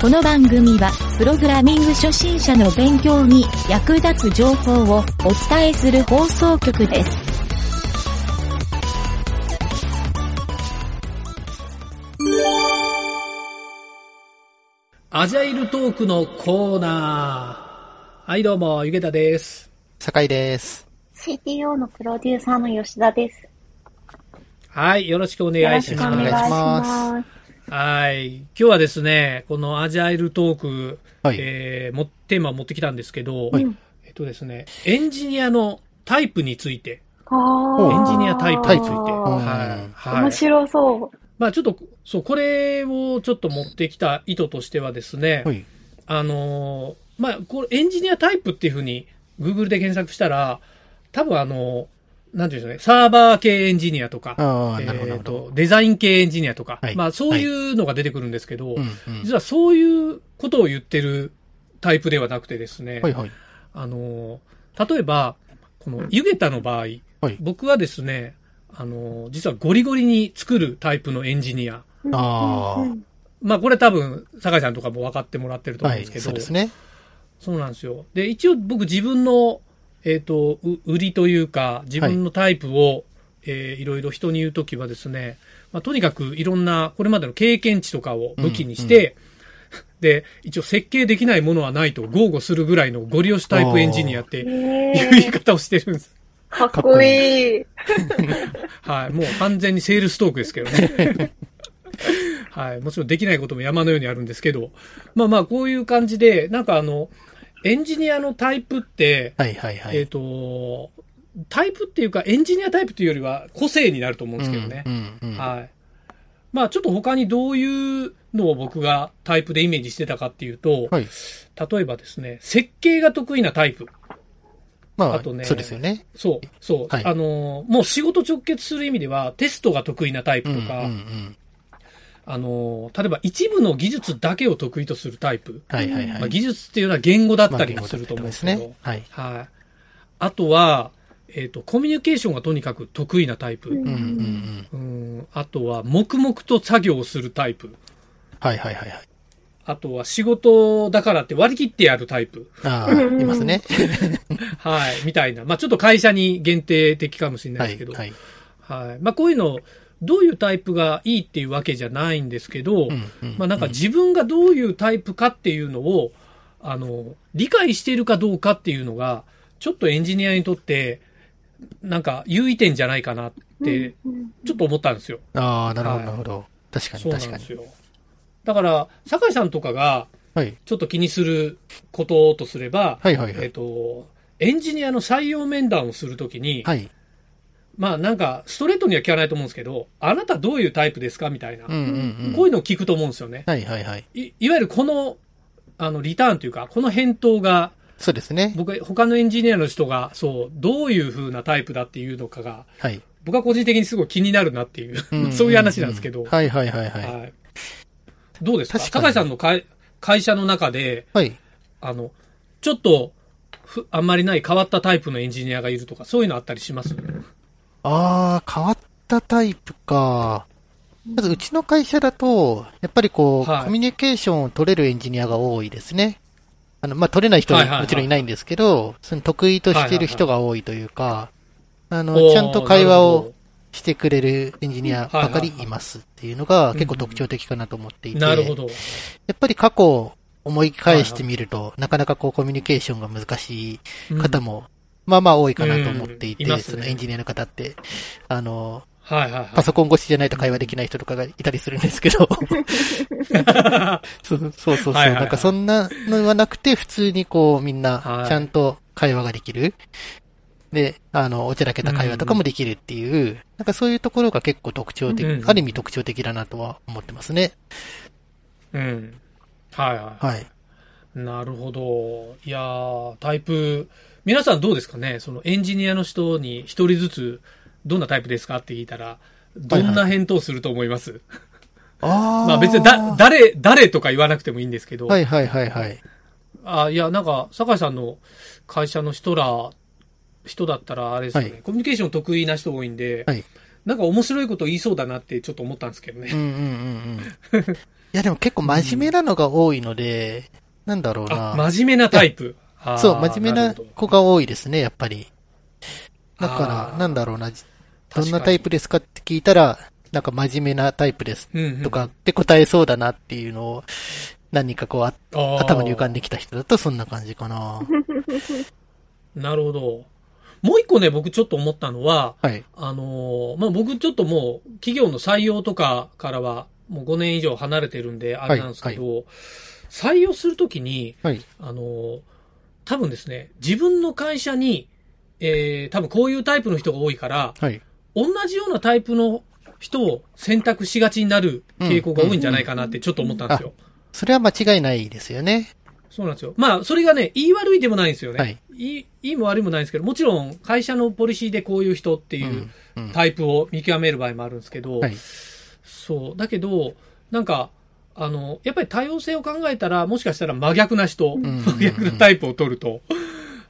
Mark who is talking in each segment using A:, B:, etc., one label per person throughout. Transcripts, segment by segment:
A: この番組は、プログラミング初心者の勉強に役立つ情報をお伝えする放送局です。
B: アジャイルトークのコーナー。はい、どうも、ゆげたです。
C: 酒井です。
D: CTO のプロデューサーの吉田です。
B: はい、よろしくお願いし
D: よろしくお願いし
B: ます。はい。今日はですね、このアジャイルトーク、
C: はい
B: えーも、テーマを持ってきたんですけど、
C: はい
B: えっとですね、エンジニアのタイプについて、
D: あー
B: エンジニアタイプについて、はい。はい
D: 面。白そう。
B: まあちょっと、そう、これをちょっと持ってきた意図としてはですね、
C: はい。
B: あのーまあ、これエンジニアタイプっていうふうに Google で検索したら、多分あの、なんていうんでしょうね、サーバー系エンジニアとか、えー。と、デザイン系エンジニアとか、
C: はい
B: まあそういうのが出てくるんですけど、
C: うん、うん。
B: 実はそういうことを言ってるタイプではなくてですね、
C: はい、はい。
B: あのー、例えば、このユゲタの場合、
C: はい
B: 僕はですね、あのー、実はゴリゴリに作るタイプのエンジニア。
C: ああ、
B: まあこれ多分、酒井さんとかも分かってもらってると思
C: はい、
B: うんですけど、
C: そうですね。
B: そうなんですよ。で、一応僕自分の、えっ、と、う売りというか、自分のタイプを、えーいろいろ人に言うときはですね、まあ、とにかくいろんな、これまでの経験値とかを武器にして、で、一応設計できないものはないと豪語するぐらいのゴリ押しタイプエンジニアって
D: え
B: いう言い方をしてるんです。
D: かっこいい。
B: はい。もう完全にセールストークですけどね。はい。もちろんできないことも山のようにあるんですけど、まあまあこういう感じで、なんかあの、エンジニアのタイプって、
C: はい、はい、はい。
B: えっ、と、タイプっていうか、エンジニアタイプというよりは個性になると思うんですけどね。
C: うん、うん、うん。
B: はい。まあちょっと他にどういうのを僕がタイプでイメージしてたかっていうと、
C: はい。
B: 例えばですね、設計が得意なタイプ。
C: まあ、
B: あとね
C: そうですよね。
B: そう、そう。
C: はい
B: あの、もう仕事直結する意味では、テストが得意なタイプ
C: うん、うん、
B: とか、
C: うん。
B: あの、例えば一部の技術だけを得意とするタイプ。
C: はい、はい、
B: まあ、
C: はい。
B: 技術っていうのは言語だったり
C: まあ
B: もすると思うんですけど、
C: 言語だったりとか
B: はい。あとは、えっ、と、コミュニケーションがとにかく得意なタイプ。
C: うん、うん、うん。
B: うんあとは、黙々と作業をするタイプ。
C: はい、はい、はい。はい
B: あとは、仕事だからって割り切ってやるタイプ。
C: ああ、いますね。
B: はい。みたいな。まあ、ちょっと会社に限定的かもしれな
C: はいい、
B: ですけど。
C: はい。
B: はい。まあ、こういうの、どういうタイプがいいっていうわけじゃないんですけど、まあ、なんか自分がどういうタイプかっていうのを、あの、理解しているかどうかっていうのが、ちょっとエンジニアにとって、なんか優位点じゃないかなって、ちょっと思ったんですよ。
C: ああ、なるほど、
B: はい
C: なるほど。確かに、
B: そうなん
C: 確かに。
B: ですよ。だから、酒井さんとかが、
C: はい。
B: ちょっと気にすることとすれば、
C: はい、はい、は
B: えっ
C: い。
B: と、エンジニアの採用面談をするときに、
C: はい。
B: まあなんか、ストレートには聞かないと思うんですけど、あなたどういうタイプですかみたいな、
C: うん、うん、うん。
B: こういうのを聞くと思うんですよね。
C: はい、はい、はい。
B: いいわゆるこの、あの、リターンというか、この返答が、
C: そうですね。
B: 僕、他のエンジニアの人が、そう、どういう風なタイプだっていうのかが、
C: はい。
B: 僕は個人的にすごい気になるなっていう、
C: ん
B: そういう話なんですけど、
C: はい、はい、はい、はい。
B: はいどうですか？
C: 確かに
B: 酒井さんの会会社の中で、
C: はい。
B: あの、ちょっと、ふあんまりない変わったタイプのエンジニアがいるとか、そういうのあったりします？
C: ああ、変わったタイプか。まず、うちの会社だと、やっぱりこう、
B: はい
C: コミュニケーションを取れるエンジニアが多いですね。あの、まあ、取れない人
B: は
C: もちろんいないんですけど、その得意としている人が多いというか、あの、ちゃんと会話をしてくれるエンジニアばかりいますっていうのが結構特徴的かなと思っていて。
B: どなるほど。
C: やっぱり過去を思い返してみると、なかなかこうコミュニケーションが難しい方も、まあまあ多いかなと思っていて、
B: うんいね
C: そのエンジニアの方って、あの、
B: はいはいはい。
C: パソコン越しじゃないと会話できない人とかがいたりするんですけど、そうそうそうそう、
B: はいはいはい
C: なんかそんなのはなくて、普通にこうみんな
B: はい
C: ちゃんと会話ができる。で、あの、おちゃらけた会話とかもできるっていう、なんかそういうところが結構特徴的、
B: うん
C: ある意味特徴的だなとは思ってますね。
B: うん。はいは
C: はい。
B: い。なるほど。いやー、タイプ、皆さんどうですかね？そのエンジニアの人に一人ずつ、どんなタイプですかって聞いたら、どんな返答すると思います、
C: ああ。
B: まあ別にだ、誰、誰とか言わなくてもいいんですけど、
C: はいはいはいはい。
B: あいや、なんか、酒井さんの会社の人ら、人だったら、あれですよね、
C: はい
B: コミュニケーション得意な人多いんで、
C: はい
B: なんか面白いこと言いそうだなってちょっと思ったんですけどね。
C: うんうんうんうん。いやでも結構真面目なのが多いので、なんだろう
B: あ、
C: な。
B: 真面目なタイプ。
C: そう、真面目な子が多いですね、やっぱり。だか
B: あ
C: ら、
B: ー
C: なんだろうな。どんなタイプですかって聞いたら、なんか真面目なタイプですとかって答えそうだなっていうのを、何人かこう頭に浮かんできた人だとそんな感じかな。
B: なるほど。もう一個ね、僕ちょっと思ったのは、
C: はい。
B: あのーまあ、僕ちょっともう、企業の採用とかからは、もう5年以上離れてるんで、あれなんですけど、採用するときに、
C: はい。
B: あのー多分ですね、自分の会社に、えー、多分こういうタイプの人が多いから、
C: はい。
B: 同じようなタイプの人を選択しがちになる傾向が多いんじゃないかなってちょっと思ったんですよ。
C: それは間違いないですよね。
B: そうなんですよ。まあ、それがね、言い悪いでもないんですよね。
C: は
B: いいい、も悪いもないんですけど、もちろん会社のポリシーでこういう人っていう
C: うんうん
B: タイプを見極める場合もあるんですけど、
C: はい。
B: そう。だけど、なんか、あの、やっぱり多様性を考えたら、もしかしたら真逆な人、
C: ん
B: 真逆なタイプを取ると、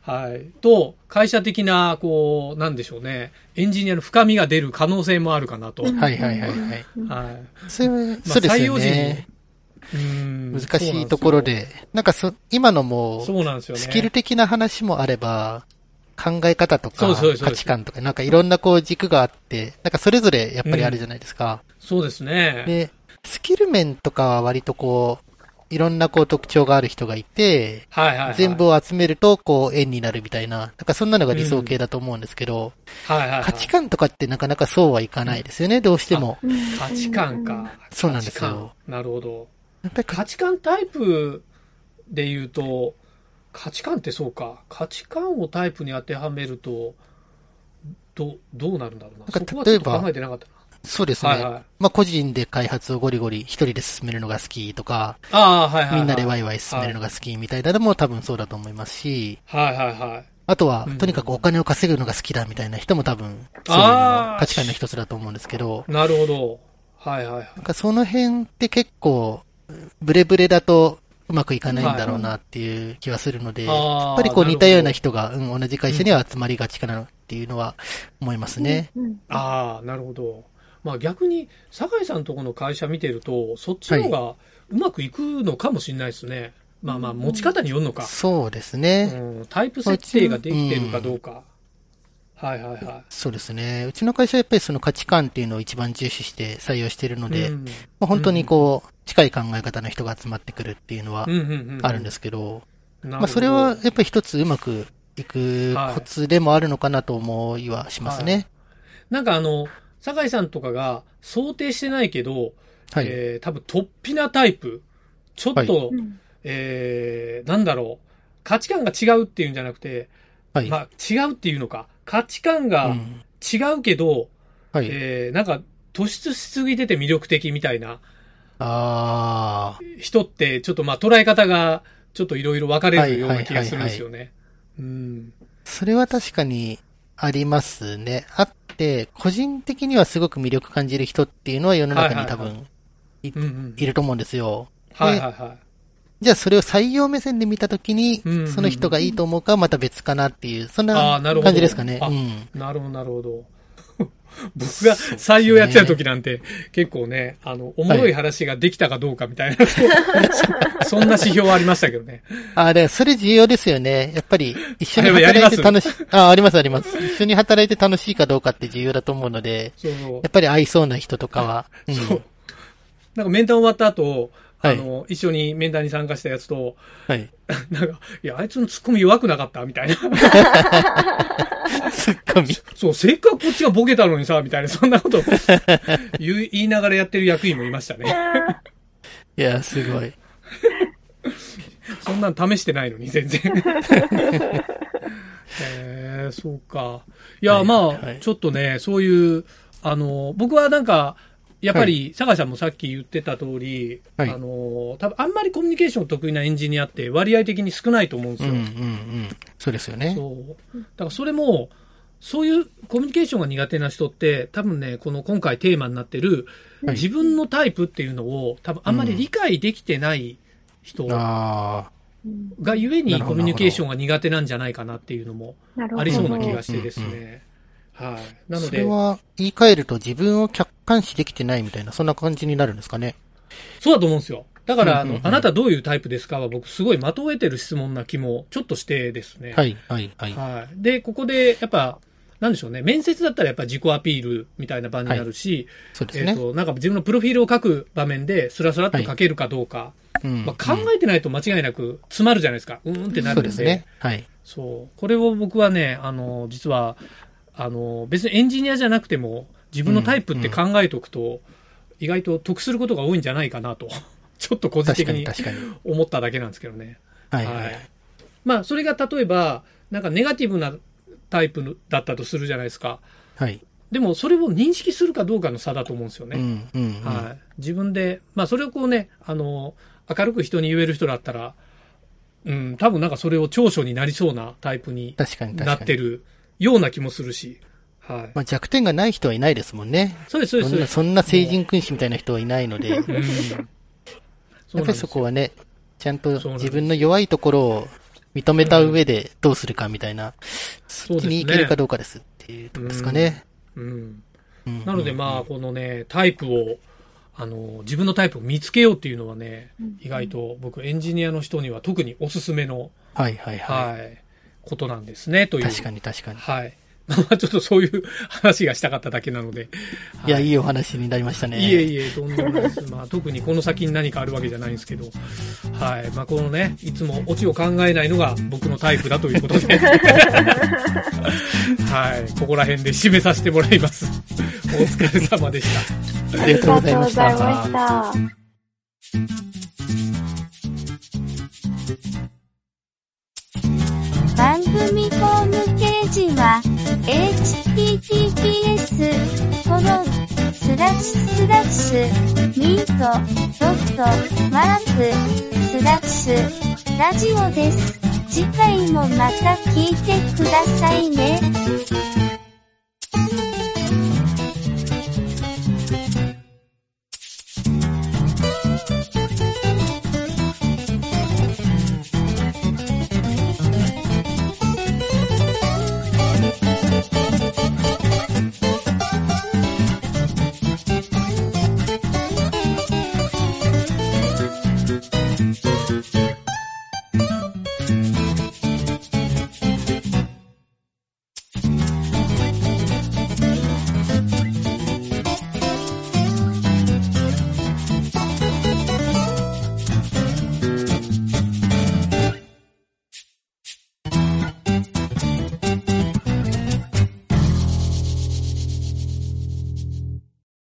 B: はい。と、会社的な、こう、なんでしょうね、エンジニアの深みが出る可能性もあるかなと。はい。
C: はいはいはいはい。それは、そうですよね。
B: うん
C: 難しいところ。で、なんかそ、今のも、
B: そうなんですよね。
C: スキル的な話もあれば、考え方とか価値観とか、なんかいろんなこう軸があって、なんかそれぞれやっぱりあるじゃないですか。
B: そうですね。
C: で、スキル面とかは割とこう、いろんなこう特徴がある人がいて、
B: はいはい、はい。
C: 全部を集めるとこう円になるみたいな、なんかそんなのが理想形だと思うんですけど、
B: はいはいはい、
C: 価値観とかってなかなかそうはいかないですよね、どうしても。
B: 価値観か。
C: そうなんですよ。
B: なるほど。
C: やっぱりか
B: 価値観タイプで言うと、価値観ってそうか。価値観をタイプに当てはめると、ど、どうなるんだろうな。
C: なんか例えば
B: 考えてなかったな。
C: そうですね。
B: はいはい
C: まあ個人で開発をゴリゴリ一人で進めるのが好きとか、
B: ああ、はいはい、はい。
C: みんなでワイワイ進めるのが好きみたいなのも多分そうだと思いますし、
B: はいはいはい。
C: あとは
B: うん、
C: とにかくお金を稼ぐのが好きだみたいな人も多分、そういうの価値観の一つだと思うんですけど、
B: なるほど。はいはいはい。
C: なんかその辺って結構、ブレブレだとうまくいかないんだろうなっていう気はするので、
B: あー
C: やっぱりこう似たような人が、うん、同じ会社には集まりがちかなっていうのは思いますね。
B: ああ、なるほど。まあ逆に、酒井さんとこの会社見てると、そっちの方がうまくいくのかもしれないですね。まあまあ、持ち方によるのか。
C: そうです
B: う
C: ね。
B: ん、タイプ設定ができてるかどうか。はいはいは
C: そうですね。うちの会社はやっぱりその価値観っていうのを一番重視して採用しているの
B: い。
C: で、
B: うん
C: まあ、本当にこう、近い考え方の人が集まってくるっていうのは
B: うんうんうん
C: あるんですけど、まあそれはやっぱり一つうまくいくコツでもあるのかなと思いはしますね。
B: なんかあの、酒井さんとかが想定してないけど、
C: はい。
B: えー多分トッピなタイプ。ちょっと、
C: は
B: えーなんだろう。価値観が違うっていうんじゃなくて、
C: はい。
B: まあ違うっていうのか。価値観が
C: うん
B: 違うけど、
C: はい。
B: えーなんか突出しすぎてて魅力的みたいな
C: ああ、
B: 人って、ちょっとまあ捉え方がちょっといろいろ分かれるような気がするんですよね。うん。
C: それは確かにありますね。あ個人的にはすごく魅力感じる人っていうのは世の中に多分。いると思うんですよ。
B: はいはいはい。
C: じゃあそれを採用目線で見たときにその人がいいと思うかはまた別かなっていう、そんな感じですかね。
B: なるほど、なるほど。僕が採用やってた時なんて、結構ね、あの、おもろい話ができたかどうかみたいな、そ そんな指標はありましたけどね。
C: ああ、で、それ重要ですよね。やっぱり、一緒に働いて楽しい、ああ、ありますあります。一緒に働いて楽しいかどうかって重要だと思うので、
B: そうそう
C: やっぱり合いそうな人とかは、うん
B: そう。なんか面談終わった後、
C: はい
B: あの、一緒に面談に参加したやつと、
C: はい。
B: なんか、いや、あいつのツッコミ弱くなかったみたいな。
C: ツッコミ。
B: そう、せっかくこっちがボケたのにさ、みたいな、そんなこと 言い言いながらやってる役員もいましたね。
C: いや、すごい。
B: そんなん試してないのに、全然。へえ、そうか。いや、
C: はい
B: まあ、
C: はい
B: ちょっとね、そういう、あの、僕はなんか、やっぱり、坂井さんもさっき言ってた通り、
C: はい
B: あの、多分あんまりコミュニケーション得意なエンジニアって割合的に少ないと思うんですよ。
C: うんうんうん。そうですよね。
B: そう。だからそれも、そういうコミュニケーションが苦手な人って、多分ね、この今回テーマになってる、
C: はい
B: 自分のタイプっていうのを、多分あんまり理解できてない人
C: あ
B: がゆえにコミュニケーションが苦手なんじゃないかなっていうのも
D: なるほど。
B: ありそうな気がしてです
C: うん
B: ね。はい。
C: あ。
B: なので、
C: それは言い換えると自分を客観視できてないみたいな、そんな感じになるんですかね。
B: そうだと思うんですよ。だから、あの、
C: うんうんうん
B: あなたどういうタイプですかは僕すごい的を得てる質問な気もちょっとしてですね。
C: はい、はい、はい。
B: はい。で、ここで、やっぱ、なんでしょうね。面接だったらやっぱ自己アピールみたいな場になるし、
C: そうですね。
B: えっと、なんか自分のプロフィールを書く場面でスラスラっと書けるかどうか、
C: うん
B: まあ、考えてないと間違いなく詰まるじゃないですか。うーんってなるんで。
C: そうですね。はい。
B: そう。これを僕はね、あの、実は、あの、別にエンジニアじゃなくても、自分のタイプって考えておくと、意外と得することが多いんじゃないかなと、ちょっと個人的に。思っただけなんですけどね。
C: はい、は
B: はいい。まあ、それが例えば、なんかネガティブなタイプだったとするじゃないですか。
C: はい。
B: でも、それを認識するかどうかの差だと思うんですよね。
C: うん、うん、うん。
B: はい。自分で、まあ、それをこうね、あの、明るく人に言える人だったら、うん、多分なんかそれを長所になりそうなタイプに
C: 確かに、確かに。
B: ような気もするし。はい。
C: まあ、弱点がない人はいないですもんね。
B: そうです、そうです。
C: そんな、そんな成人君子みたいな人はいないので、やっ
B: うん。や
C: ぱりそこはね、ちゃんと自分の弱いところを認めた上でどうするかみたいな、そっちに行けるかどうかですっていうところですかね。
B: うん。
C: うん
B: なのでまあ、このね、タイプを、あの、自分のタイプを見つけようっていうのはね、意外と僕エンジニアの人には特におすすめの、
C: はいはいは
B: はい、ことなんですね、と
C: い。
B: いう。
C: 確かに確かに。
B: はい。まあちょっとそういう話がしたかっただけなので。
C: いや、
B: はい
C: いお話になりましたね。
B: いえいえ、とんでもないです。まあ、特にこの先に何かあるわけじゃないんですけど、はい。まあ、このね、いつもオチを考えないのが僕のタイプだということで、はい。ここら辺で締めさせてもらいます。お疲れ様でした。
C: ありがとうございまし
D: ありがとうござい
C: た。
D: ました。
A: 番組ホームページは https コロンスラッシュスラッシュミートドットマークスラッシュラジオです。次回もまた聞いてくださいね。Thank you.